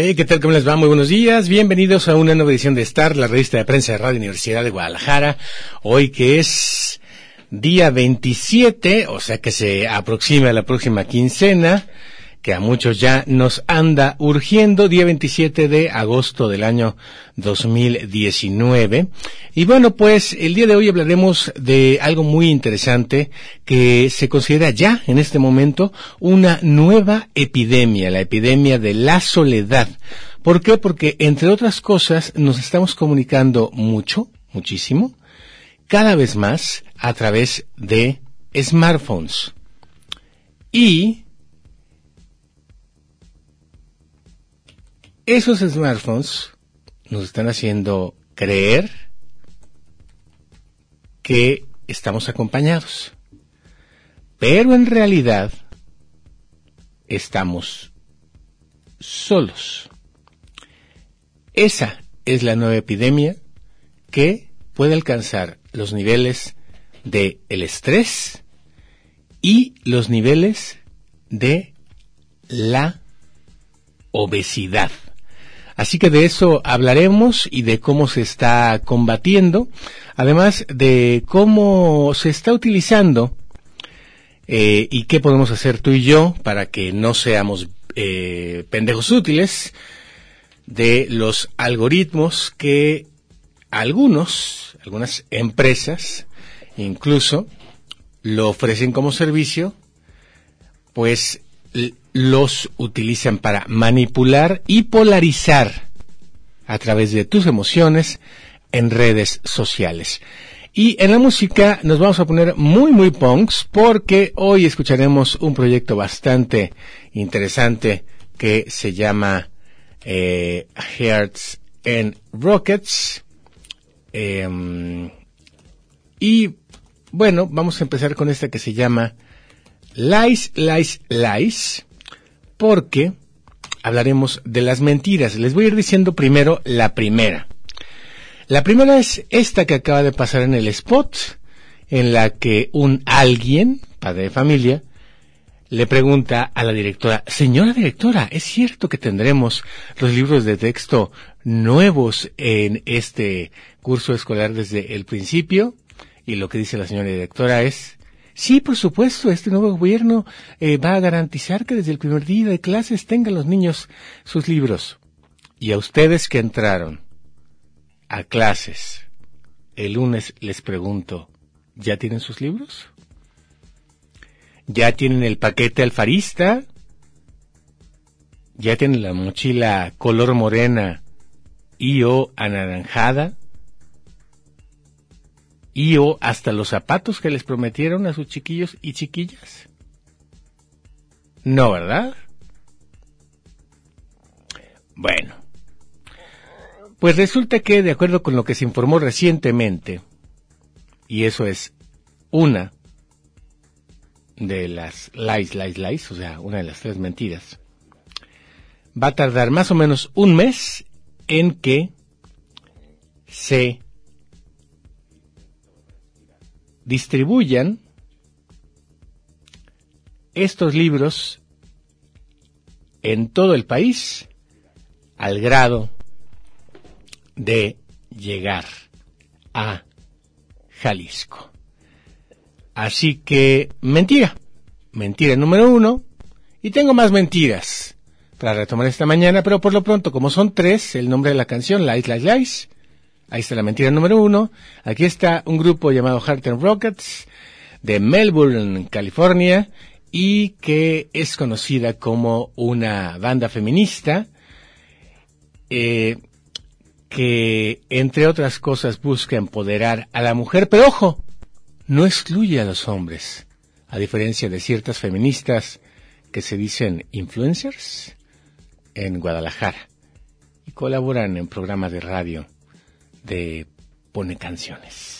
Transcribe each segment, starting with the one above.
Hey, ¿qué tal? ¿Cómo les va? Muy buenos días. Bienvenidos a una nueva edición de Star, la revista de prensa de Radio Universidad de Guadalajara. Hoy que es día 27, o sea que se aproxima la próxima quincena, que a muchos ya nos anda urgiendo, día 27 de agosto del año 2019. Y bueno, pues el día de hoy hablaremos de algo muy interesante que se considera ya en este momento una nueva epidemia, la epidemia de la soledad. ¿Por qué? Porque entre otras cosas nos estamos comunicando mucho, muchísimo, cada vez más a través de smartphones. Y esos smartphones nos están haciendo creer que estamos acompañados. Pero en realidad estamos solos. Esa es la nueva epidemia que puede alcanzar los niveles de el estrés y los niveles de la obesidad. Así que de eso hablaremos y de cómo se está combatiendo, además de cómo se está utilizando eh, y qué podemos hacer tú y yo para que no seamos eh, pendejos útiles de los algoritmos que algunos, algunas empresas, incluso, lo ofrecen como servicio, pues los utilizan para manipular y polarizar a través de tus emociones en redes sociales. Y en la música nos vamos a poner muy muy punks porque hoy escucharemos un proyecto bastante interesante que se llama eh, Hearts and Rockets. Em, y bueno, vamos a empezar con esta que se llama Lies, Lies, Lies, porque hablaremos de las mentiras. Les voy a ir diciendo primero la primera. La primera es esta que acaba de pasar en el spot, en la que un alguien, padre de familia, le pregunta a la directora, señora directora, ¿es cierto que tendremos los libros de texto nuevos en este curso escolar desde el principio? Y lo que dice la señora directora es, sí, por supuesto, este nuevo gobierno eh, va a garantizar que desde el primer día de clases tengan los niños sus libros. Y a ustedes que entraron a clases el lunes les pregunto, ¿ya tienen sus libros? ¿Ya tienen el paquete alfarista? ¿Ya tienen la mochila color morena y o anaranjada? ¿Y o hasta los zapatos que les prometieron a sus chiquillos y chiquillas? No, ¿verdad? Bueno, pues resulta que, de acuerdo con lo que se informó recientemente, y eso es una de las lies, lies, lies, o sea, una de las tres mentiras, va a tardar más o menos un mes en que se distribuyan estos libros en todo el país al grado de llegar a Jalisco. Así que, mentira. Mentira número uno. Y tengo más mentiras para retomar esta mañana, pero por lo pronto, como son tres, el nombre de la canción, Lies, Lies, Lies. Ahí está la mentira número uno. Aquí está un grupo llamado Heart and Rockets de Melbourne, California, y que es conocida como una banda feminista, eh, que entre otras cosas busca empoderar a la mujer, pero ojo, no excluye a los hombres, a diferencia de ciertas feministas que se dicen influencers en Guadalajara y colaboran en programas de radio de Pone Canciones.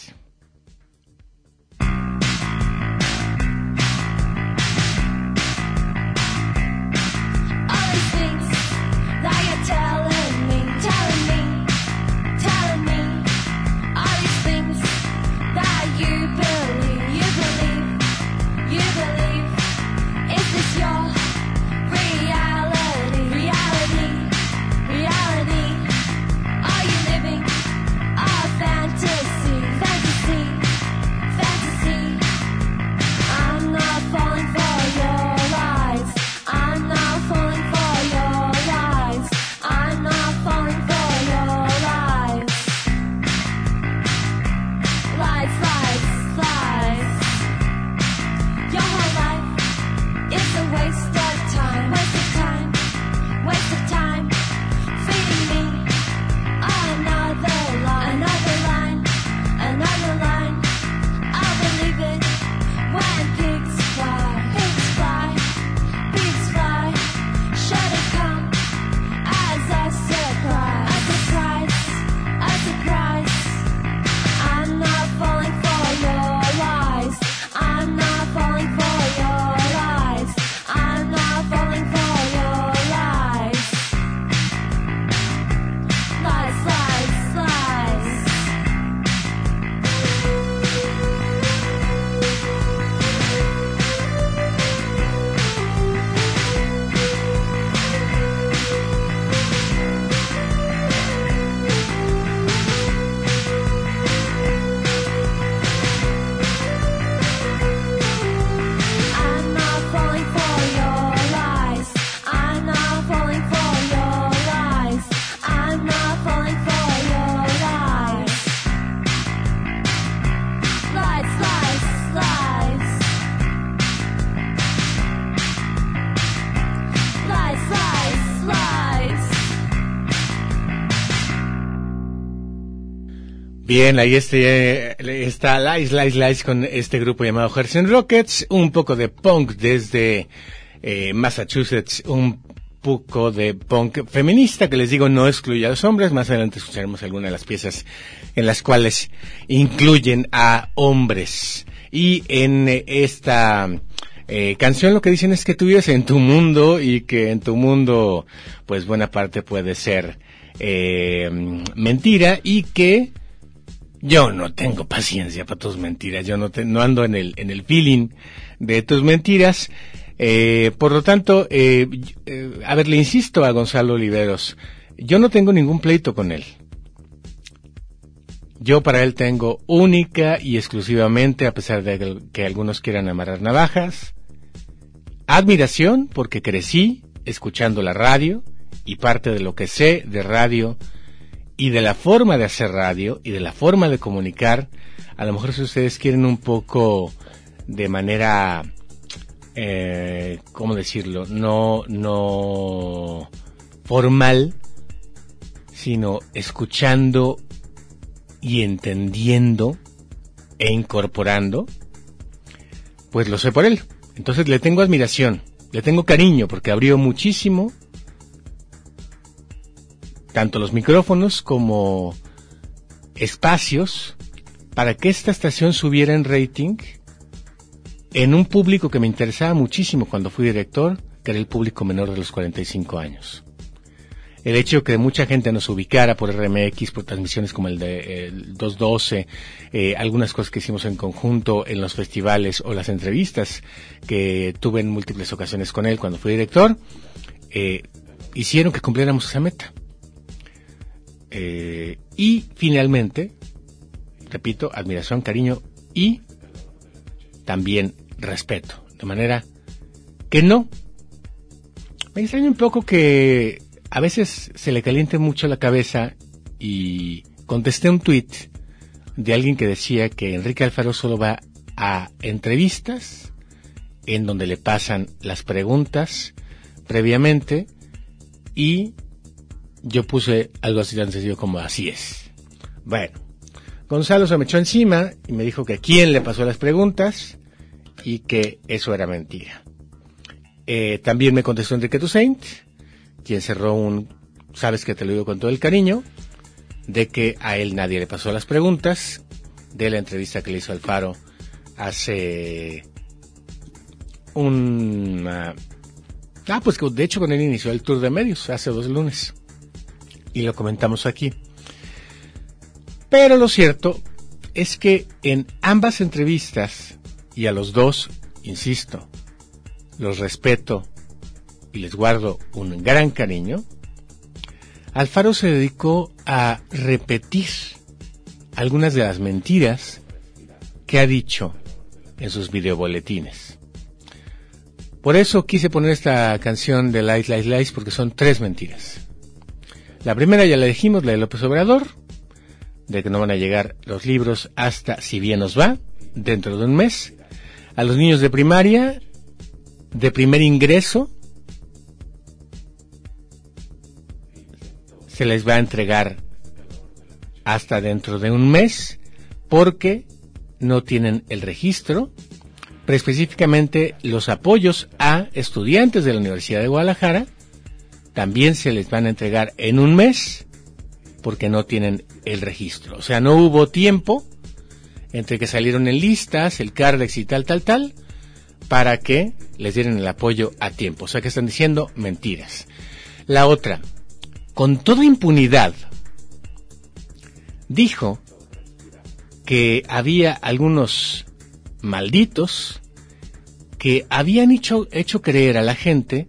Bien, ahí este, está Lice, Lice, Lice con este grupo llamado Herzen Rockets, un poco de punk desde eh, Massachusetts, un poco de punk feminista que les digo no excluye a los hombres, más adelante escucharemos algunas de las piezas en las cuales incluyen a hombres. Y en esta eh, canción lo que dicen es que tú vives en tu mundo y que en tu mundo pues buena parte puede ser eh, mentira y que yo no tengo paciencia para tus mentiras, yo no, no ando en el, en el feeling de tus mentiras. Eh, por lo tanto, eh, eh, a ver, le insisto a Gonzalo Oliveros, yo no tengo ningún pleito con él. Yo para él tengo única y exclusivamente, a pesar de que algunos quieran amarrar navajas, admiración porque crecí escuchando la radio y parte de lo que sé de radio y de la forma de hacer radio y de la forma de comunicar, a lo mejor si ustedes quieren un poco de manera, eh, ¿cómo decirlo? No, no formal, sino escuchando y entendiendo e incorporando, pues lo sé por él. Entonces le tengo admiración, le tengo cariño porque abrió muchísimo tanto los micrófonos como espacios para que esta estación subiera en rating en un público que me interesaba muchísimo cuando fui director, que era el público menor de los 45 años. El hecho de que mucha gente nos ubicara por RMX, por transmisiones como el de 212, eh, algunas cosas que hicimos en conjunto en los festivales o las entrevistas que tuve en múltiples ocasiones con él cuando fui director, eh, hicieron que cumpliéramos esa meta. Eh, y finalmente, repito, admiración, cariño y también respeto. De manera que no. Me extraña un poco que a veces se le caliente mucho la cabeza y contesté un tuit de alguien que decía que Enrique Alfaro solo va a entrevistas en donde le pasan las preguntas previamente y yo puse algo así tan sencillo como así es. Bueno, Gonzalo se me echó encima y me dijo que quién le pasó las preguntas y que eso era mentira. Eh, también me contestó Enrique Toussaint, quien cerró un, sabes que te lo digo con todo el cariño, de que a él nadie le pasó las preguntas de la entrevista que le hizo Alfaro hace un... Ah, pues de hecho con él inició el tour de medios hace dos lunes. Y lo comentamos aquí. Pero lo cierto es que en ambas entrevistas, y a los dos, insisto, los respeto y les guardo un gran cariño, Alfaro se dedicó a repetir algunas de las mentiras que ha dicho en sus videoboletines. Por eso quise poner esta canción de Lies, Lies, Lies, porque son tres mentiras. La primera ya la dijimos, la de López Obrador, de que no van a llegar los libros hasta, si bien nos va, dentro de un mes. A los niños de primaria, de primer ingreso, se les va a entregar hasta dentro de un mes porque no tienen el registro, pero específicamente los apoyos a estudiantes de la Universidad de Guadalajara también se les van a entregar en un mes porque no tienen el registro. O sea, no hubo tiempo entre que salieron en listas, el CARDEX y tal, tal, tal, para que les dieran el apoyo a tiempo. O sea, que están diciendo mentiras. La otra, con toda impunidad, dijo que había algunos malditos que habían hecho, hecho creer a la gente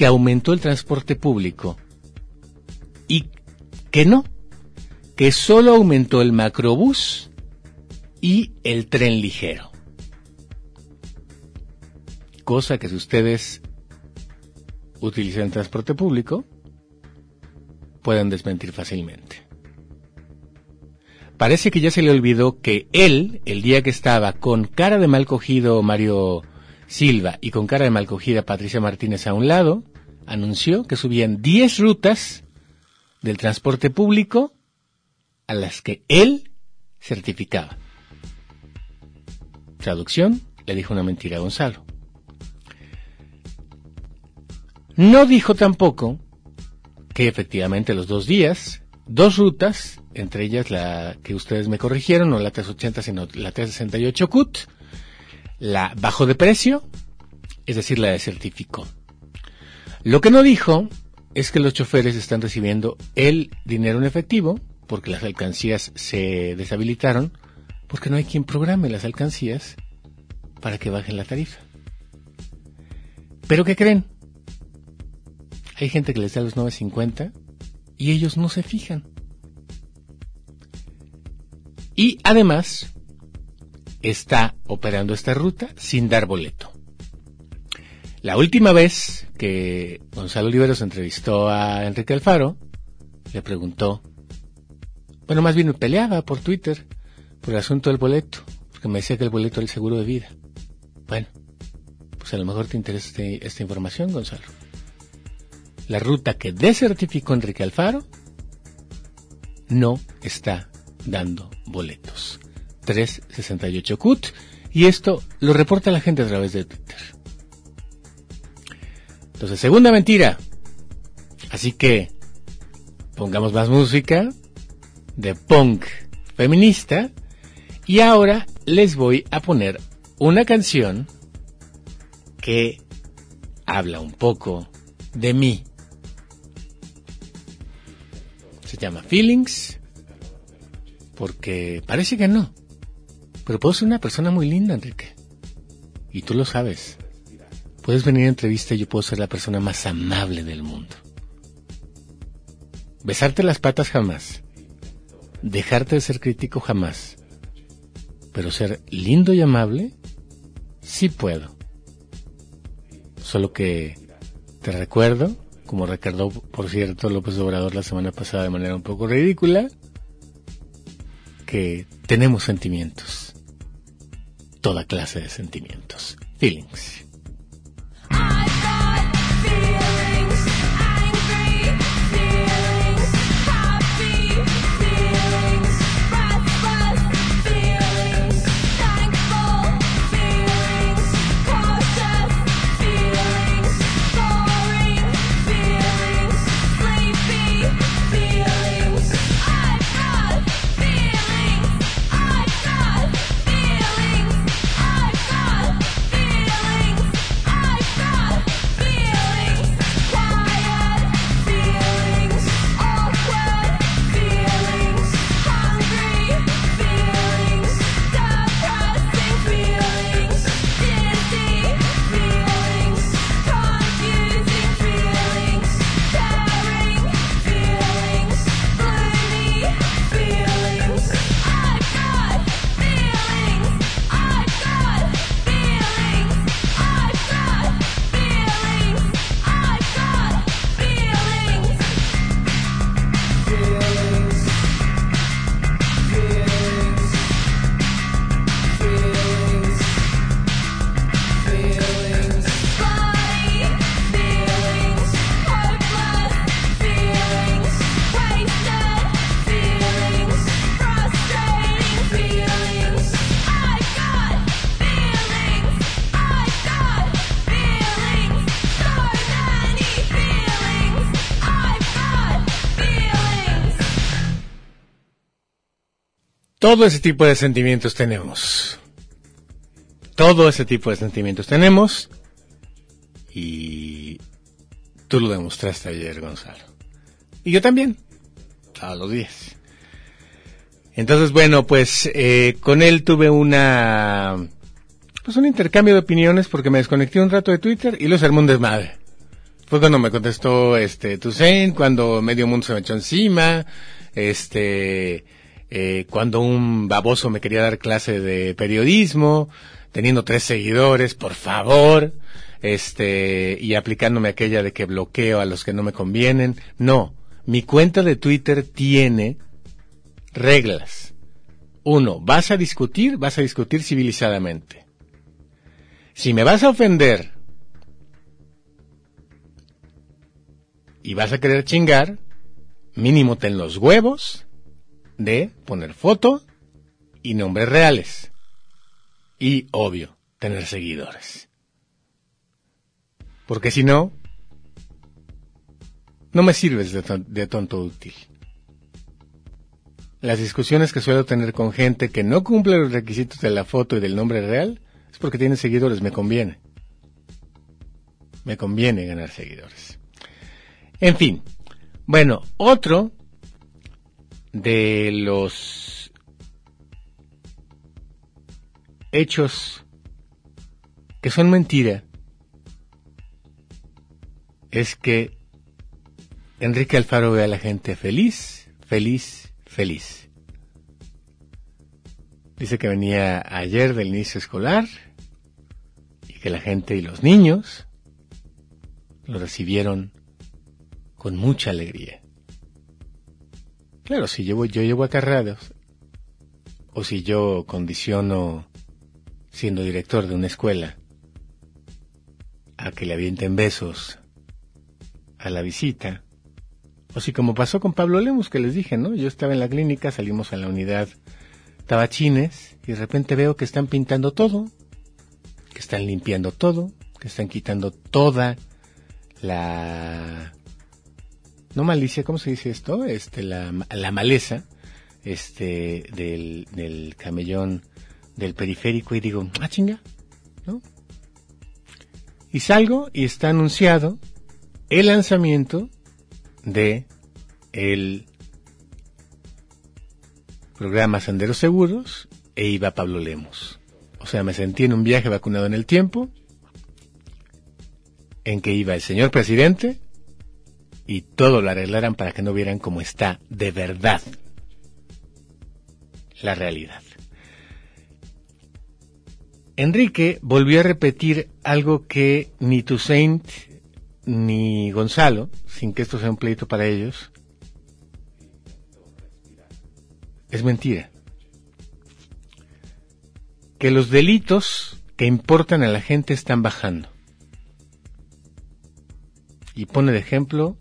que aumentó el transporte público y que no, que solo aumentó el macrobús y el tren ligero. Cosa que si ustedes utilizan transporte público, pueden desmentir fácilmente. Parece que ya se le olvidó que él, el día que estaba con cara de mal cogido Mario Silva y con cara de mal cogida Patricia Martínez a un lado, anunció que subían 10 rutas del transporte público a las que él certificaba. Traducción, le dijo una mentira a Gonzalo. No dijo tampoco que efectivamente los dos días, dos rutas, entre ellas la que ustedes me corrigieron, no la 380 sino la 368 CUT, la bajo de precio, es decir, la de certificó. Lo que no dijo es que los choferes están recibiendo el dinero en efectivo, porque las alcancías se deshabilitaron, porque no hay quien programe las alcancías para que bajen la tarifa. Pero ¿qué creen? Hay gente que les da los 9.50 y ellos no se fijan. Y además está operando esta ruta sin dar boleto. La última vez que Gonzalo Oliveros entrevistó a Enrique Alfaro, le preguntó, bueno, más bien peleaba por Twitter por el asunto del boleto, porque me decía que el boleto era el seguro de vida. Bueno, pues a lo mejor te interesa este, esta información, Gonzalo. La ruta que desertificó Enrique Alfaro no está dando boletos. 368 CUT y esto lo reporta la gente a través de Twitter. Entonces, segunda mentira. Así que pongamos más música de punk feminista y ahora les voy a poner una canción que habla un poco de mí. Se llama Feelings porque parece que no. Pero puedo ser una persona muy linda, Enrique. Y tú lo sabes. Puedes venir a entrevista y yo puedo ser la persona más amable del mundo. Besarte las patas jamás. Dejarte de ser crítico jamás. Pero ser lindo y amable, sí puedo. Solo que te recuerdo, como recordó, por cierto, López Obrador la semana pasada de manera un poco ridícula, que tenemos sentimientos. Toda clase de sentimientos. Feelings. Todo ese tipo de sentimientos tenemos. Todo ese tipo de sentimientos tenemos. Y tú lo demostraste ayer, Gonzalo. Y yo también. A los días. Entonces, bueno, pues eh, con él tuve una... Pues un intercambio de opiniones porque me desconecté un rato de Twitter y los armé un desmadre. Fue cuando me contestó este Toussaint, cuando medio mundo se me echó encima, este eh, cuando un baboso me quería dar clase de periodismo, teniendo tres seguidores, por favor, este, y aplicándome aquella de que bloqueo a los que no me convienen. No, mi cuenta de Twitter tiene reglas. Uno, vas a discutir, vas a discutir civilizadamente. Si me vas a ofender y vas a querer chingar, mínimo ten los huevos de poner foto y nombres reales. Y, obvio, tener seguidores. Porque si no, no me sirves de, tonto útil. Las discusiones que suelo tener con gente que no cumple los requisitos de la foto y del nombre real es porque tiene seguidores, me conviene. Me conviene ganar seguidores. En fin, bueno, otro de los hechos que son mentira es que Enrique Alfaro ve a la gente feliz, feliz, feliz. Dice que venía ayer del inicio escolar y que la gente y los niños lo recibieron con mucha alegría. Claro, si yo, yo llevo acarreados, o si yo condiciono, siendo director de una escuela, a que le avienten besos a la visita, o si como pasó con Pablo Lemus, que les dije, ¿no? Yo estaba en la clínica, salimos a la unidad Tabachines, y de repente veo que están pintando todo, que están limpiando todo, que están quitando toda la no malicia, ¿cómo se dice esto? Este, la, la maleza, este, del, del camellón del periférico y digo, ah, chinga, ¿no? Y salgo y está anunciado el lanzamiento de el programa Senderos Seguros e iba Pablo Lemos. O sea, me sentí en un viaje vacunado en el tiempo, en que iba el señor presidente, y todo lo arreglaran para que no vieran cómo está de verdad la realidad. Enrique volvió a repetir algo que ni Toussaint ni Gonzalo, sin que esto sea un pleito para ellos, es mentira. Que los delitos que importan a la gente están bajando. Y pone de ejemplo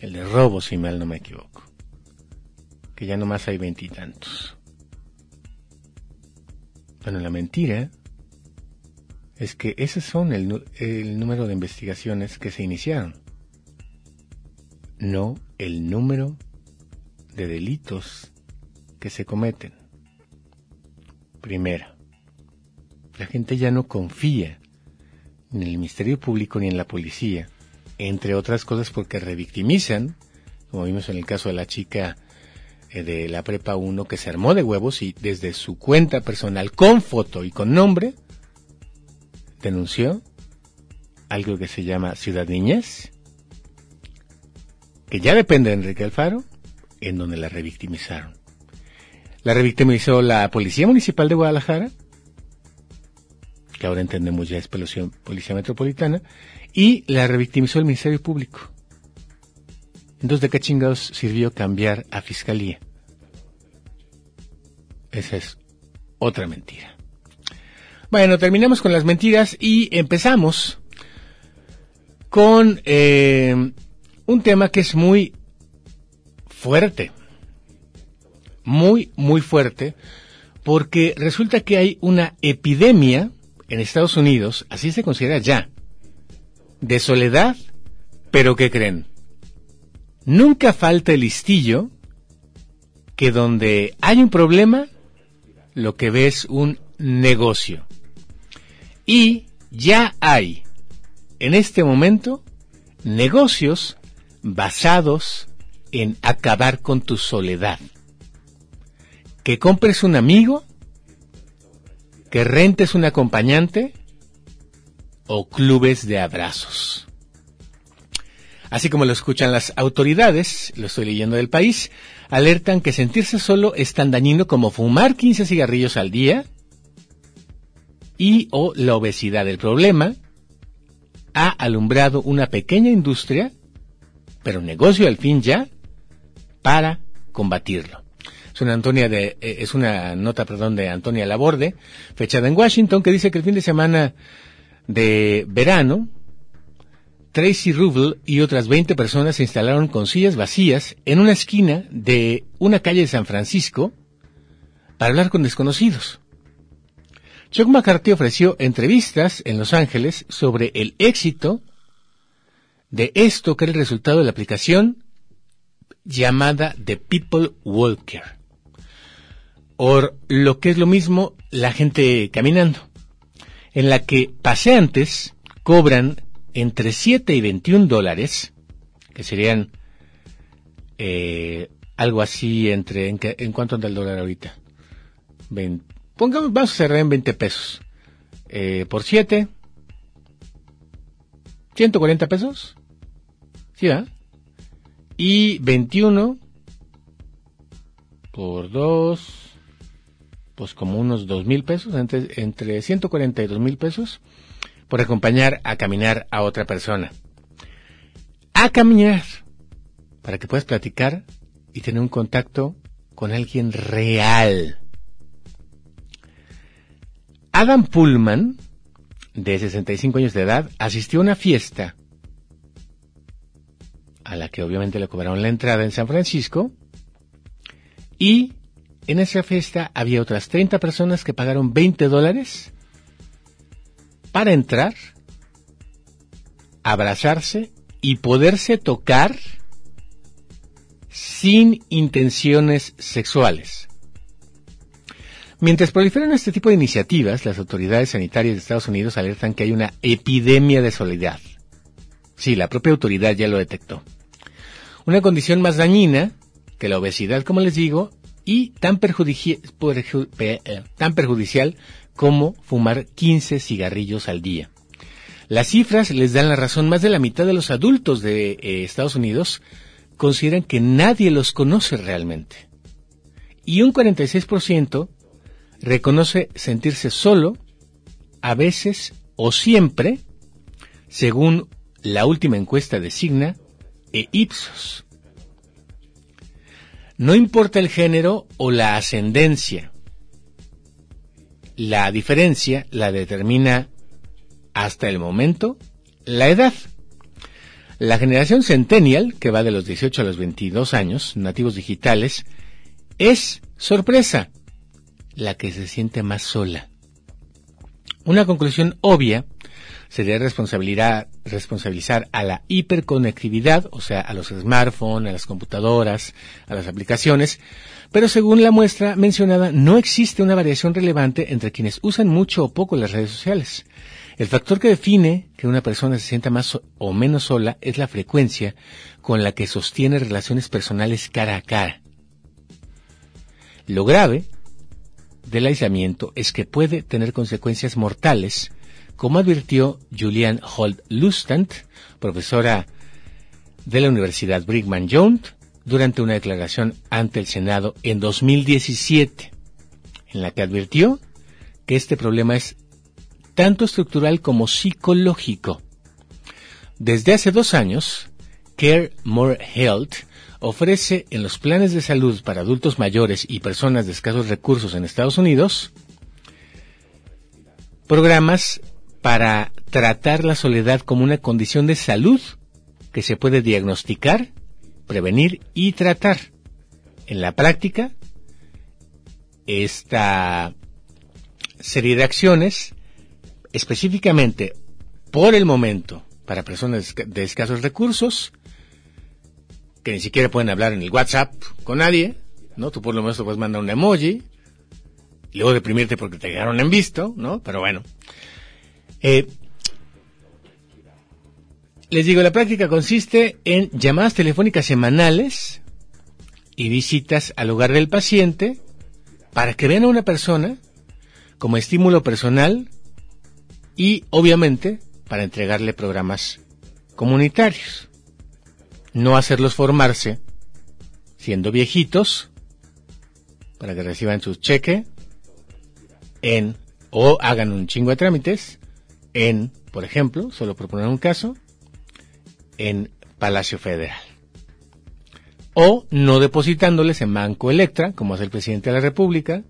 el de robo, si mal no me equivoco. Que ya nomás hay veintitantos. Bueno, la mentira es que ese son el, el número de investigaciones que se iniciaron, no el número de delitos que se cometen. Primera, la gente ya no confía en el Ministerio Público ni en la policía entre otras cosas porque revictimizan, como vimos en el caso de la chica eh, de la Prepa 1 que se armó de huevos y desde su cuenta personal con foto y con nombre denunció algo que se llama Ciudad Niñez, que ya depende de Enrique Alfaro, en donde la revictimizaron. La revictimizó la Policía Municipal de Guadalajara, que ahora entendemos ya es Policía Metropolitana, y la revictimizó el Ministerio Público. Entonces, ¿de qué chingados sirvió cambiar a Fiscalía? Esa es otra mentira. Bueno, terminamos con las mentiras y empezamos con eh, un tema que es muy fuerte. Muy, muy fuerte. Porque resulta que hay una epidemia en Estados Unidos, así se considera ya, de soledad, pero ¿qué creen? Nunca falta el listillo que donde hay un problema, lo que ve es un negocio. Y ya hay, en este momento, negocios basados en acabar con tu soledad. Que compres un amigo, que rentes un acompañante o clubes de abrazos. Así como lo escuchan las autoridades, lo estoy leyendo del país, alertan que sentirse solo es tan dañino como fumar 15 cigarrillos al día y o la obesidad. El problema ha alumbrado una pequeña industria, pero negocio al fin ya, para combatirlo. Eh, es una nota, perdón, de Antonia Laborde, fechada en Washington, que dice que el fin de semana de verano, Tracy Rubel y otras 20 personas se instalaron con sillas vacías en una esquina de una calle de San Francisco para hablar con desconocidos. Chuck McCarthy ofreció entrevistas en Los Ángeles sobre el éxito de esto que era el resultado de la aplicación llamada The People Walker. O lo que es lo mismo, la gente caminando, en la que paseantes cobran entre 7 y 21 dólares, que serían eh, algo así entre, ¿en, en cuánto anda el dólar ahorita? pongamos, vamos a cerrar en 20 pesos. Eh, por 7, 140 pesos. ¿Sí, va? Y 21 por 2, pues como unos 2 mil pesos, entre, entre 140 y 2 mil pesos por acompañar a caminar a otra persona. A caminar, para que puedas platicar y tener un contacto con alguien real. Adam Pullman, de 65 años de edad, asistió a una fiesta a la que obviamente le cobraron la entrada en San Francisco y en esa fiesta había otras 30 personas que pagaron 20 dólares para entrar, abrazarse y poderse tocar sin intenciones sexuales. Mientras proliferan este tipo de iniciativas, las autoridades sanitarias de Estados Unidos alertan que hay una epidemia de soledad. Sí, la propia autoridad ya lo detectó. Una condición más dañina que la obesidad, como les digo, y tan, eh, tan perjudicial como fumar 15 cigarrillos al día. Las cifras les dan la razón. Más de la mitad de los adultos de eh, Estados Unidos consideran que nadie los conoce realmente. Y un 46% reconoce sentirse solo, a veces o siempre, según la última encuesta de Signa e Ipsos. No importa el género o la ascendencia, la diferencia la determina hasta el momento la edad. La generación Centennial, que va de los 18 a los 22 años, nativos digitales, es sorpresa la que se siente más sola. Una conclusión obvia sería responsabilizar a la hiperconectividad, o sea, a los smartphones, a las computadoras, a las aplicaciones, pero según la muestra mencionada, no existe una variación relevante entre quienes usan mucho o poco las redes sociales. El factor que define que una persona se sienta más o menos sola es la frecuencia con la que sostiene relaciones personales cara a cara. Lo grave del aislamiento es que puede tener consecuencias mortales, como advirtió Julian Holt Lustand, profesora de la Universidad Brigham Young, durante una declaración ante el Senado en 2017, en la que advirtió que este problema es tanto estructural como psicológico. Desde hace dos años, Care More Health ofrece en los planes de salud para adultos mayores y personas de escasos recursos en Estados Unidos programas para tratar la soledad como una condición de salud que se puede diagnosticar prevenir y tratar. En la práctica, esta serie de acciones, específicamente por el momento, para personas de escasos recursos, que ni siquiera pueden hablar en el WhatsApp con nadie, ¿no? Tú por lo menos te puedes mandar un emoji, y luego deprimirte porque te quedaron en visto, ¿no? Pero bueno. Eh, les digo, la práctica consiste en llamadas telefónicas semanales y visitas al hogar del paciente para que vean a una persona como estímulo personal y obviamente para entregarle programas comunitarios. No hacerlos formarse siendo viejitos para que reciban su cheque en o hagan un chingo de trámites en, por ejemplo, solo por poner un caso, en Palacio Federal. O no depositándoles en Banco Electra, como hace el presidente de la República,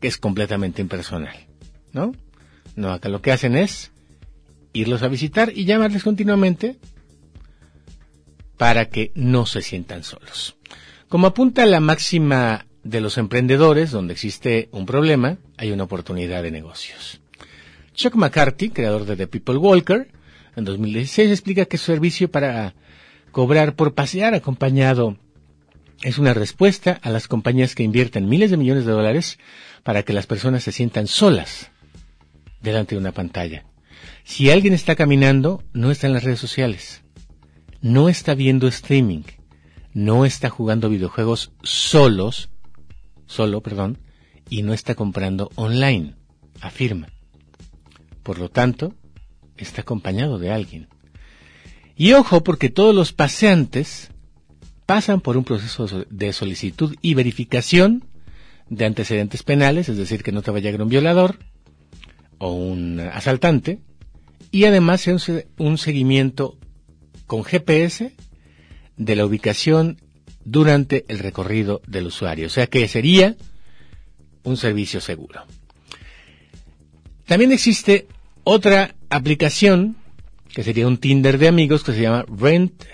que es completamente impersonal. ¿No? No, acá lo que hacen es irlos a visitar y llamarles continuamente para que no se sientan solos. Como apunta la máxima de los emprendedores, donde existe un problema, hay una oportunidad de negocios. Chuck McCarthy, creador de The People Walker, en 2016 explica que su servicio para cobrar por pasear acompañado es una respuesta a las compañías que invierten miles de millones de dólares para que las personas se sientan solas delante de una pantalla. Si alguien está caminando, no está en las redes sociales, no está viendo streaming, no está jugando videojuegos solos, solo, perdón, y no está comprando online, afirma. Por lo tanto, está acompañado de alguien. Y ojo, porque todos los paseantes pasan por un proceso de solicitud y verificación de antecedentes penales, es decir, que no te vaya a llegar un violador o un asaltante, y además un, un seguimiento con GPS de la ubicación durante el recorrido del usuario. O sea que sería un servicio seguro. También existe otra aplicación que sería un Tinder de amigos que se llama Rent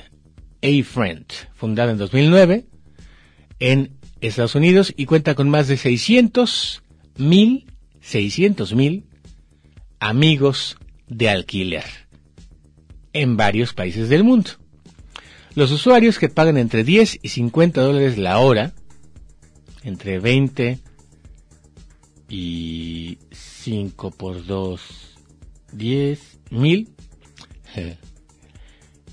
a Friend, fundada en 2009 en Estados Unidos y cuenta con más de 600 mil, 600 mil amigos de alquiler en varios países del mundo. Los usuarios que pagan entre 10 y 50 dólares la hora, entre 20 y 5 por 2, 10 mil,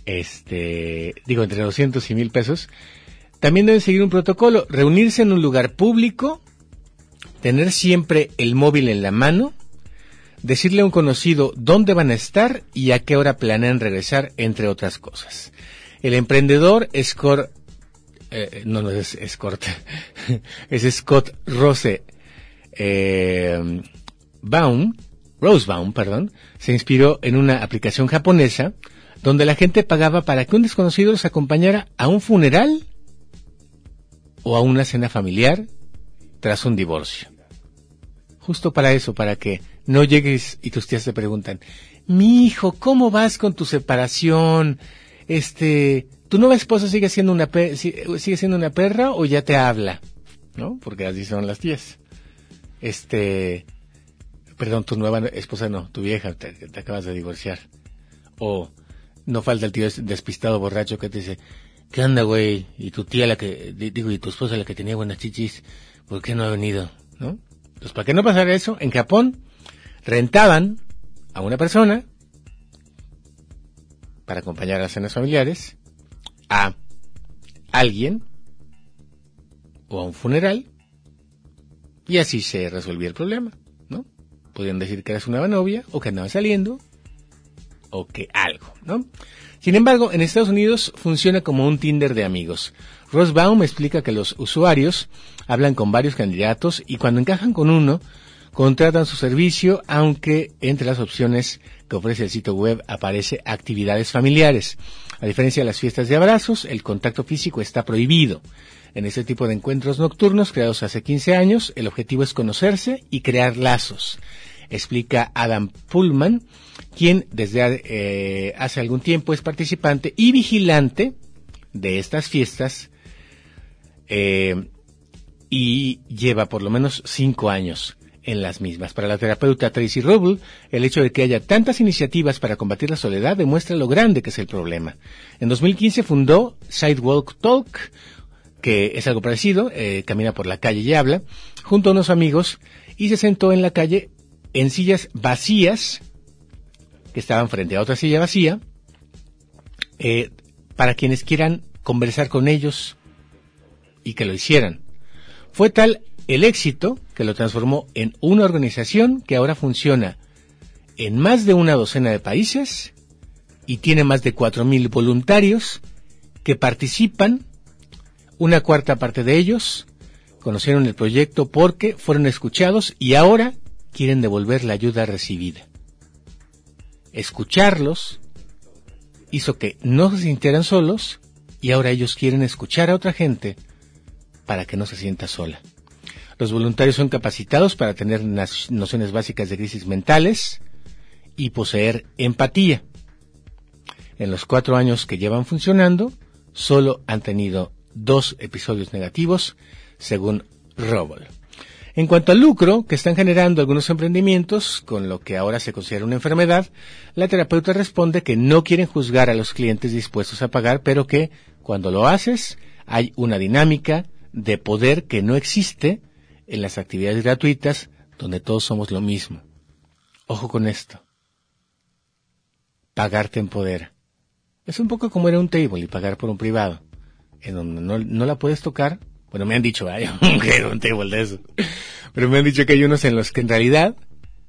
este, digo, entre 200 y mil pesos, también deben seguir un protocolo, reunirse en un lugar público, tener siempre el móvil en la mano, decirle a un conocido dónde van a estar y a qué hora planean regresar, entre otras cosas. El emprendedor Scott, eh, no, no es Scott, es Scott Rose. Eh, Baum, Rosebaum, perdón, se inspiró en una aplicación japonesa donde la gente pagaba para que un desconocido los acompañara a un funeral o a una cena familiar tras un divorcio. Justo para eso, para que no llegues y tus tías te preguntan, mi hijo, ¿cómo vas con tu separación? este, ¿tu nueva esposa sigue siendo una sigue siendo una perra o ya te habla? ¿No? Porque así son las tías. Este, perdón, tu nueva esposa no, tu vieja, te, acabas de divorciar. O no falta el tío despistado borracho que te dice, ¿qué anda, güey? Y tu tía la que, digo, y tu esposa la que tenía buenas chichis, ¿por qué no ha venido? ¿No? Entonces, para que no pasara eso, en Japón rentaban a una persona para acompañar a las cenas familiares a alguien o a un funeral y así se resolvía el problema. Podían decir que eras una novia o que andaba saliendo o que algo, ¿no? Sin embargo, en Estados Unidos funciona como un Tinder de amigos. Baum explica que los usuarios hablan con varios candidatos y cuando encajan con uno, contratan su servicio, aunque entre las opciones que ofrece el sitio web aparece actividades familiares. A diferencia de las fiestas de abrazos, el contacto físico está prohibido. En este tipo de encuentros nocturnos creados hace 15 años, el objetivo es conocerse y crear lazos, explica Adam Pullman, quien desde eh, hace algún tiempo es participante y vigilante de estas fiestas eh, y lleva por lo menos cinco años en las mismas. Para la terapeuta Tracy Rubble, el hecho de que haya tantas iniciativas para combatir la soledad demuestra lo grande que es el problema. En 2015 fundó Sidewalk Talk, que es algo parecido, eh, camina por la calle y habla, junto a unos amigos, y se sentó en la calle en sillas vacías, que estaban frente a otra silla vacía, eh, para quienes quieran conversar con ellos y que lo hicieran. Fue tal el éxito que lo transformó en una organización que ahora funciona en más de una docena de países y tiene más de 4.000 voluntarios que participan. Una cuarta parte de ellos conocieron el proyecto porque fueron escuchados y ahora quieren devolver la ayuda recibida. Escucharlos hizo que no se sintieran solos y ahora ellos quieren escuchar a otra gente para que no se sienta sola. Los voluntarios son capacitados para tener nociones básicas de crisis mentales y poseer empatía. En los cuatro años que llevan funcionando, solo han tenido dos episodios negativos, según Robol. En cuanto al lucro que están generando algunos emprendimientos, con lo que ahora se considera una enfermedad, la terapeuta responde que no quieren juzgar a los clientes dispuestos a pagar, pero que, cuando lo haces, hay una dinámica de poder que no existe en las actividades gratuitas donde todos somos lo mismo. Ojo con esto. Pagar te empodera. Es un poco como era un table y pagar por un privado, en donde no, la puedes tocar. Bueno, me han dicho, hay un table de eso. Pero me han dicho que hay unos en los que en realidad,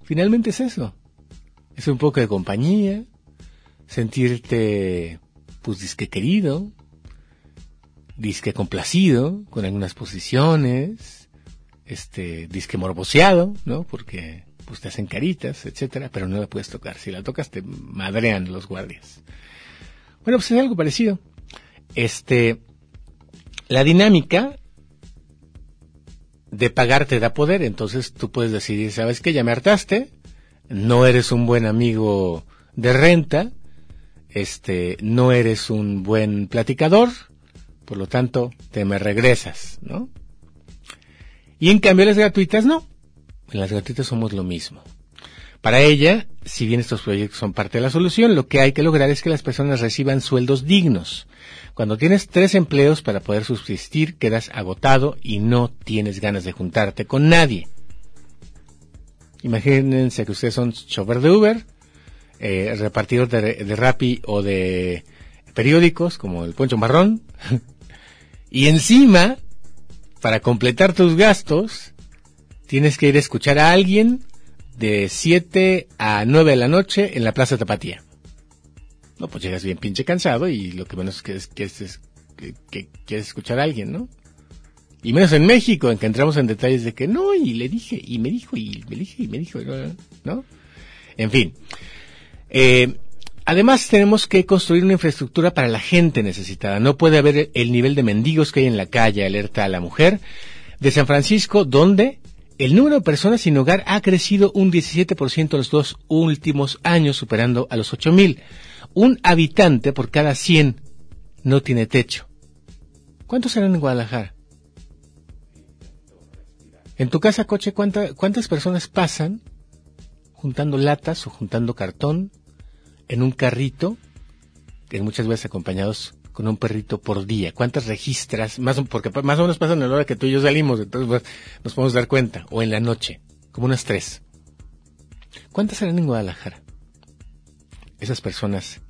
finalmente es eso. Es un poco de compañía, sentirte, pues, disque querido, disque complacido con algunas posiciones, este, disque morboseado, ¿no? Porque, pues, te hacen caritas, etcétera, pero no la puedes tocar. Si la tocas, te madrean los guardias. Bueno, pues es algo parecido. Este, la dinámica de pagar te da poder, entonces tú puedes decidir, ¿sabes qué? Ya me hartaste, no eres un buen amigo de renta, este, no eres un buen platicador, por lo tanto, te me regresas, ¿no? Y en cambio las gratuitas no. En las gratuitas somos lo mismo. Para ella, si bien estos proyectos son parte de la solución, lo que hay que lograr es que las personas reciban sueldos dignos. Cuando tienes tres empleos para poder subsistir, quedas agotado y no tienes ganas de juntarte con nadie. Imagínense que ustedes son chofer de Uber, eh, repartidor de, de Rappi o de periódicos como el Poncho Marrón, y encima, para completar tus gastos, tienes que ir a escuchar a alguien de 7 a 9 de la noche en la Plaza Tapatía. No, pues llegas bien pinche cansado y lo que menos que es, que es, que, quieres escuchar a alguien, ¿no? Y menos en México, en que entramos en detalles de que no, y le dije, y me dijo, y me dije, y me dijo, ¿no? En fin. Eh, además tenemos que construir una infraestructura para la gente necesitada. No puede haber el nivel de mendigos que hay en la calle, alerta a la mujer. De San Francisco, donde el número de personas sin hogar ha crecido un 17% en los dos últimos años, superando a los 8.000. Un habitante por cada 100 no tiene techo. ¿Cuántos serán en Guadalajara? En tu casa, coche, ¿cuántas personas pasan juntando latas o juntando cartón en un carrito, que muchas veces acompañados con un perrito por día? ¿Cuántas registras? Más, porque más o menos pasan a la hora que tú y yo salimos, entonces pues, nos podemos dar cuenta. O en la noche, como unas tres. ¿Cuántas serán en Guadalajara? Esas personas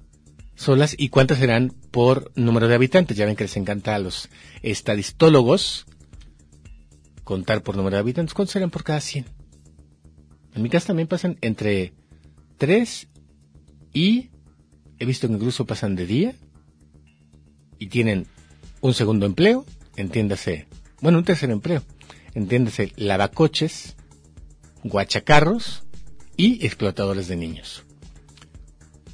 solas y cuántas serán por número de habitantes. Ya ven que les encanta a los estadistólogos contar por número de habitantes. ¿Cuántos serán por cada 100? En mi casa también pasan entre 3 y he visto que incluso pasan de día y tienen un segundo empleo, entiéndase, bueno, un tercer empleo, entiéndase, lavacoches, guachacarros y explotadores de niños.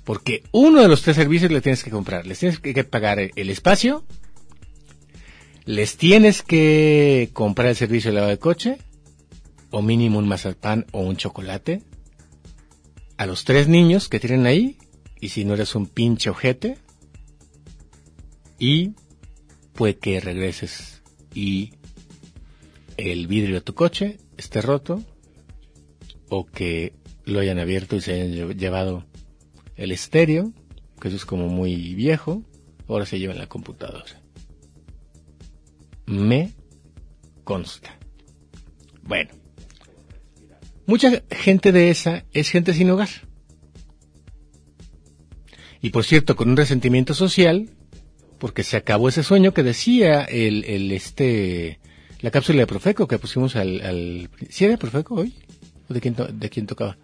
Porque uno de los tres servicios le tienes que comprar. Les tienes que pagar el espacio, les tienes que comprar el servicio de lavado de coche, o mínimo un mazapán o un chocolate, a los tres niños que tienen ahí, y si no eres un pinche ojete, y puede que regreses y el vidrio de tu coche esté roto o que lo hayan abierto y se hayan llevado el estéreo, que eso es como muy viejo, ahora se lleva en la computadora. me consta. Bueno, mucha gente de esa es gente sin hogar. Y por cierto, con un resentimiento social, porque se acabó ese sueño que decía el, el este, la cápsula de Profeco que pusimos al, al ¿sí era Profeco hoy? ¿O de quién, de quién tocaba?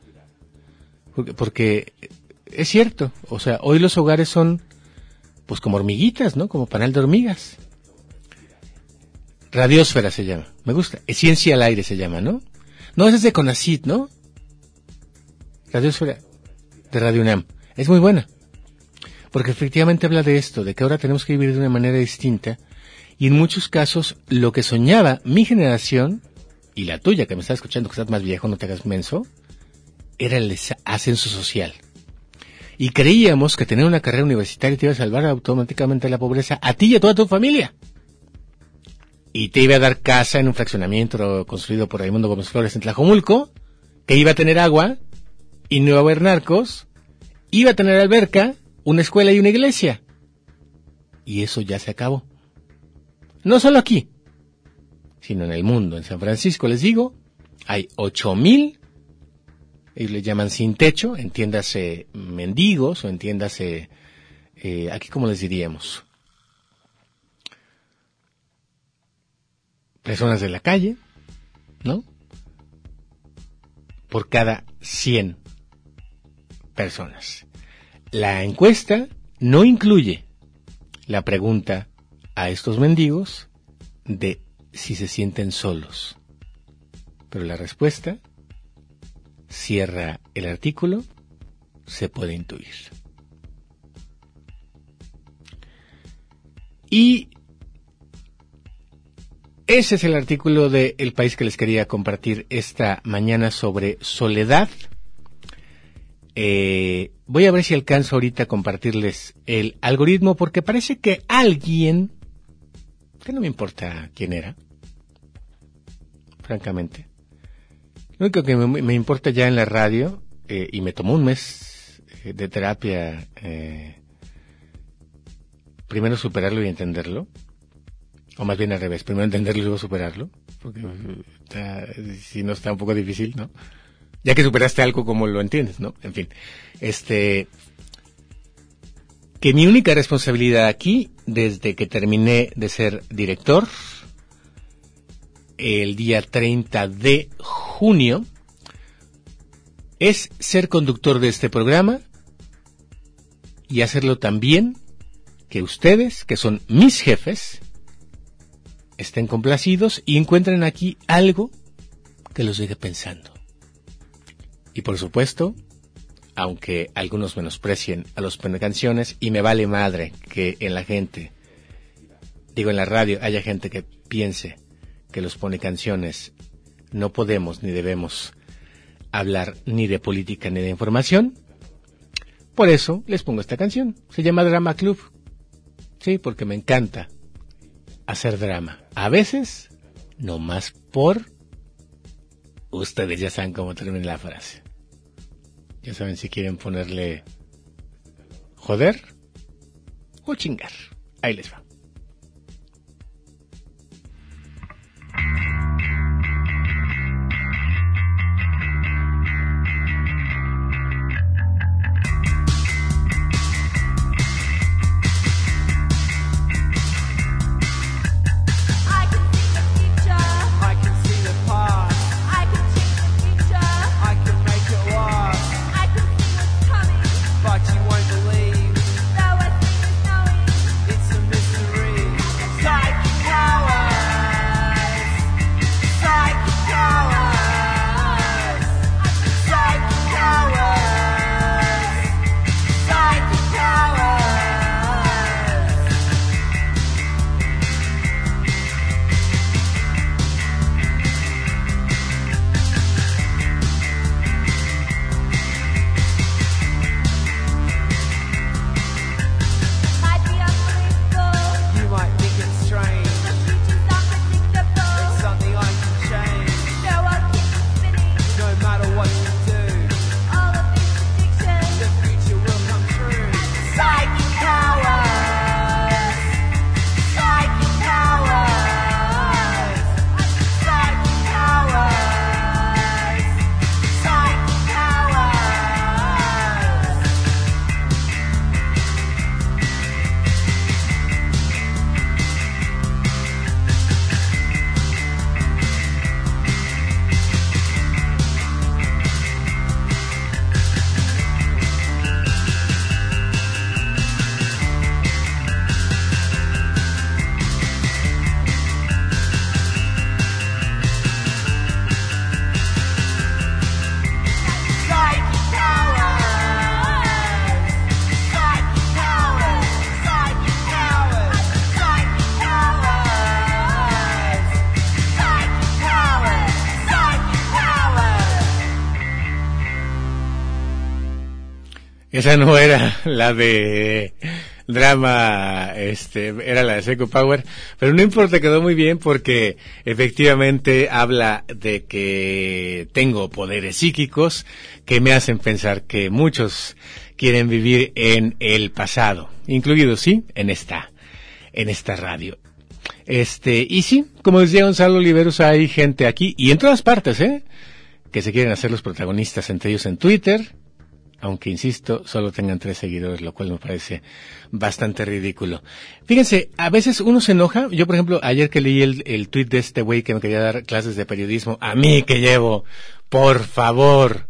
Porque, porque es cierto, o sea, hoy los hogares son pues como hormiguitas, ¿no? Como panal de hormigas. Radiosfera se llama, me gusta. Es ciencia al aire se llama, ¿no? No, ese es de Conacit, ¿no? Radiosfera de Radio UNAM. Es muy buena. Porque efectivamente habla de esto, de que ahora tenemos que vivir de una manera distinta. Y en muchos casos, lo que soñaba mi generación, y la tuya que me está escuchando, que estás más viejo, no te hagas menso, era el ascenso social. Y creíamos que tener una carrera universitaria te iba a salvar automáticamente de la pobreza a ti y a toda tu familia. Y te iba a dar casa en un fraccionamiento construido por Raimundo Gómez Flores en Tlajomulco, que iba a tener agua y no iba a haber narcos, iba a tener alberca, una escuela y una iglesia. Y eso ya se acabó. No solo aquí, sino en el mundo. En San Francisco, les digo, hay ocho mil ellos le llaman sin techo, entiéndase mendigos o entiéndase, eh, aquí como les diríamos, personas de la calle, ¿no? Por cada 100 personas. La encuesta no incluye la pregunta a estos mendigos de si se sienten solos. Pero la respuesta cierra el artículo, se puede intuir. Y ese es el artículo de El País que les quería compartir esta mañana sobre soledad. Eh, voy a ver si alcanzo ahorita a compartirles el algoritmo porque parece que alguien, que no me importa quién era, francamente, lo único que me, importa ya en la radio, eh, y me tomó un mes eh, de terapia, eh, primero superarlo y entenderlo, o más bien al revés, primero entenderlo y luego superarlo, porque si no está un poco difícil, ¿no? Ya que superaste algo como lo entiendes, ¿no? En fin, este, que mi única responsabilidad aquí, desde que terminé de ser director, el día 30 de junio es ser conductor de este programa y hacerlo también que ustedes, que son mis jefes, estén complacidos y encuentren aquí algo que los deje pensando. Y por supuesto, aunque algunos menosprecien a los canciones y me vale madre que en la gente, digo en la radio, haya gente que piense que los pone canciones, no podemos ni debemos hablar ni de política ni de información. Por eso les pongo esta canción. Se llama Drama Club. Sí, porque me encanta hacer drama. A veces, no más por... Ustedes ya saben cómo termina la frase. Ya saben si quieren ponerle joder o chingar. Ahí les va. Esa no era la de drama, este, era la de Seco Power, pero no importa, quedó muy bien porque efectivamente habla de que tengo poderes psíquicos que me hacen pensar que muchos quieren vivir en el pasado, incluido sí en esta, en esta radio. Este, y sí, como decía Gonzalo Oliveros, hay gente aquí y en todas partes, ¿eh? Que se quieren hacer los protagonistas, entre ellos en Twitter, aunque insisto, solo tengan tres seguidores, lo cual me parece bastante ridículo. Fíjense, a veces uno se enoja. Yo, por ejemplo, ayer que leí el, el tweet de este güey que me quería dar clases de periodismo, a mí que llevo, por favor,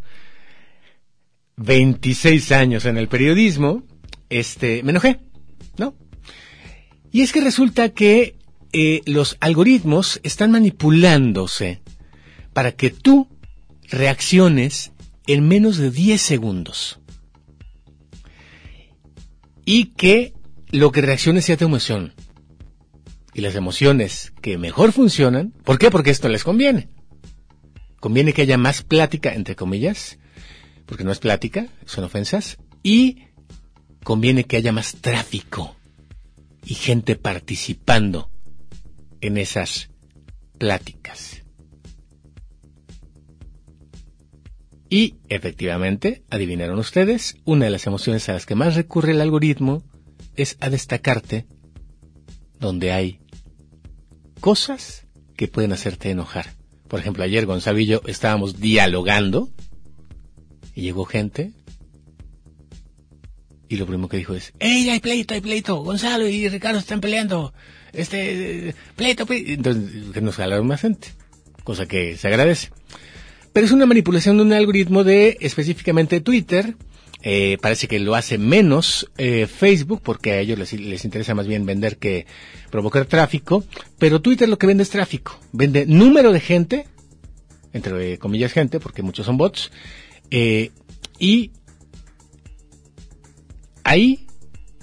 26 años en el periodismo, este, me enojé, ¿no? Y es que resulta que eh, los algoritmos están manipulándose para que tú reacciones en menos de 10 segundos. Y que lo que reaccione sea tu emoción. Y las emociones que mejor funcionan, ¿por qué? Porque esto les conviene. Conviene que haya más plática, entre comillas, porque no es plática, son ofensas, y conviene que haya más tráfico y gente participando en esas pláticas. Y efectivamente, adivinaron ustedes, una de las emociones a las que más recurre el algoritmo es a destacarte donde hay cosas que pueden hacerte enojar. Por ejemplo, ayer Gonzalo y yo estábamos dialogando y llegó gente y lo primero que dijo es, ¡Ey, hay pleito, hay pleito! Gonzalo y Ricardo están peleando. Este, pleito, pleito. Entonces, que nos jalaron más gente. Cosa que se agradece. Pero es una manipulación de un algoritmo de específicamente Twitter. Eh, parece que lo hace menos eh, Facebook porque a ellos les, les, interesa más bien vender que provocar tráfico. Pero Twitter lo que vende es tráfico. Vende número de gente, entre comillas gente, porque muchos son bots. Eh, y ahí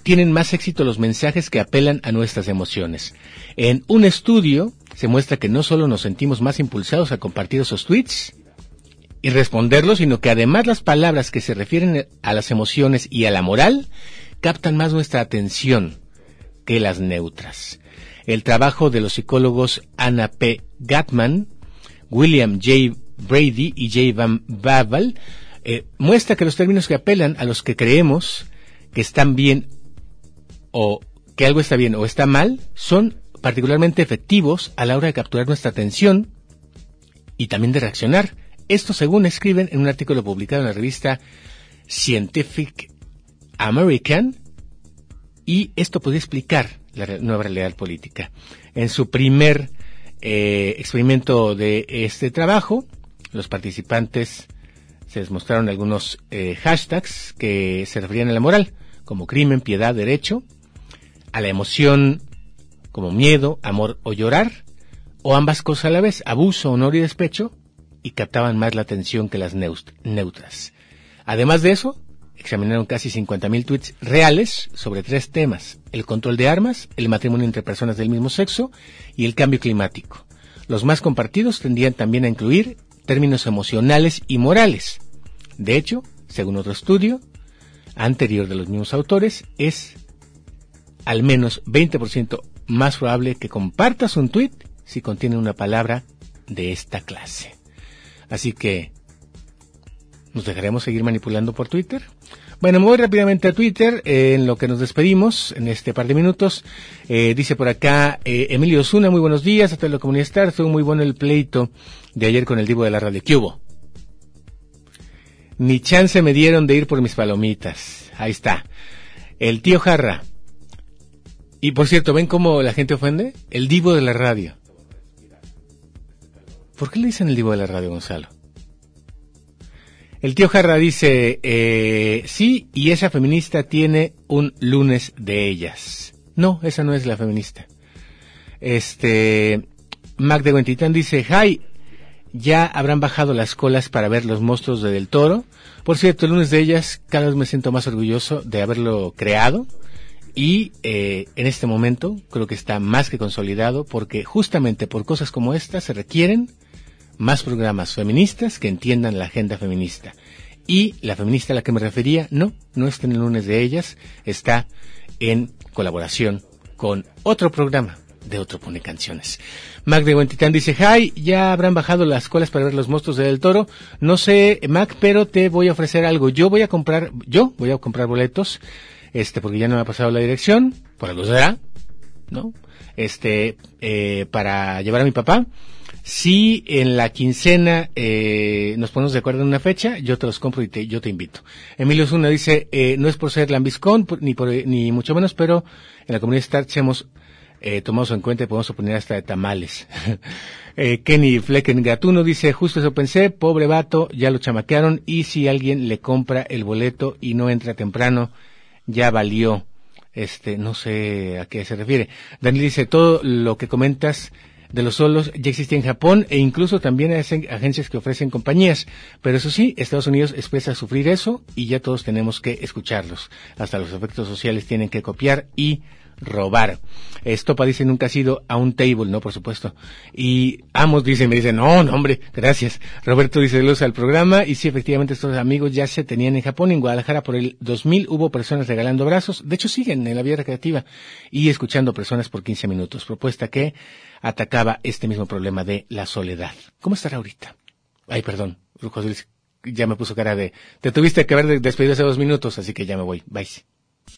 tienen más éxito los mensajes que apelan a nuestras emociones. En un estudio se muestra que no solo nos sentimos más impulsados a compartir esos tweets, y responderlo, sino que además las palabras que se refieren a las emociones y a la moral captan más nuestra atención que las neutras. El trabajo de los psicólogos Anna P. Gatman, William J. Brady y J. Van Babel eh, muestra que los términos que apelan a los que creemos que están bien o que algo está bien o está mal son particularmente efectivos a la hora de capturar nuestra atención y también de reaccionar esto según escriben en un artículo publicado en la revista Scientific American y esto podría explicar la nueva realidad política. En su primer eh, experimento de este trabajo, los participantes se les mostraron algunos eh, hashtags que se referían a la moral, como crimen, piedad, derecho, a la emoción como miedo, amor o llorar, o ambas cosas a la vez, abuso, honor y despecho, y captaban más la atención que las neutras. Además de eso, examinaron casi 50.000 tweets reales sobre tres temas, el control de armas, el matrimonio entre personas del mismo sexo y el cambio climático. Los más compartidos tendrían también a incluir términos emocionales y morales. De hecho, según otro estudio anterior de los mismos autores, es al menos 20% más probable que compartas un tweet si contiene una palabra de esta clase. Así que, ¿nos dejaremos seguir manipulando por Twitter? Bueno, me voy rápidamente a Twitter, eh, en lo que nos despedimos, en este par de minutos. Eh, dice por acá, eh, Emilio Osuna, muy buenos días a toda la comunidad Star. Fue muy bueno el pleito de ayer con el divo de la radio. ¿Qué hubo? Ni chance me dieron de ir por mis palomitas. Ahí está. El tío Jarra. Y por cierto, ¿ven cómo la gente ofende? El divo de la radio. ¿Por qué le dicen el divo de la radio, Gonzalo? El tío Jarra dice, eh, sí, y esa feminista tiene un lunes de ellas. No, esa no es la feminista. Este, Mac de Huentitán dice, hi, ya habrán bajado las colas para ver los monstruos de Del Toro. Por cierto, el lunes de ellas, cada vez me siento más orgulloso de haberlo creado. Y eh, en este momento creo que está más que consolidado porque justamente por cosas como estas se requieren más programas feministas que entiendan la agenda feminista. Y la feminista a la que me refería, no, no está en el lunes de ellas, está en colaboración con otro programa de otro pone canciones. Mac de Huentitán dice, hi, ya habrán bajado las colas para ver los monstruos del toro. No sé, Mac, pero te voy a ofrecer algo. Yo voy a comprar, yo voy a comprar boletos, este, porque ya no me ha pasado la dirección, por algo será, ¿no? Este, eh, para llevar a mi papá. Si en la quincena eh, nos ponemos de acuerdo en una fecha, yo te los compro y te, yo te invito. Emilio Zuna dice, eh, no es por ser lambiscón, ni, por, ni mucho menos, pero en la comunidad Starch hemos eh, tomamos en cuenta y podemos oponer hasta de tamales. eh, Kenny Flecken Gatuno dice, justo eso pensé, pobre vato, ya lo chamaquearon y si alguien le compra el boleto y no entra temprano, ya valió. Este, no sé a qué se refiere. Daniel dice, todo lo que comentas de los solos ya existe en Japón e incluso también hay agencias que ofrecen compañías. Pero eso sí, Estados Unidos expresa sufrir eso y ya todos tenemos que escucharlos. Hasta los efectos sociales tienen que copiar y robar. Estopa dice nunca ha sido a un table, ¿no? Por supuesto. Y Amos dice, me dice, no, no, hombre, gracias. Roberto dice, luz al programa. Y sí, efectivamente, estos amigos ya se tenían en Japón. En Guadalajara por el 2000 hubo personas regalando brazos. De hecho, siguen en la vida recreativa y escuchando personas por 15 minutos. Propuesta que atacaba este mismo problema de la soledad. ¿Cómo estará ahorita? Ay, perdón. José ya me puso cara de, te tuviste que haber despedido hace dos minutos, así que ya me voy. Bye.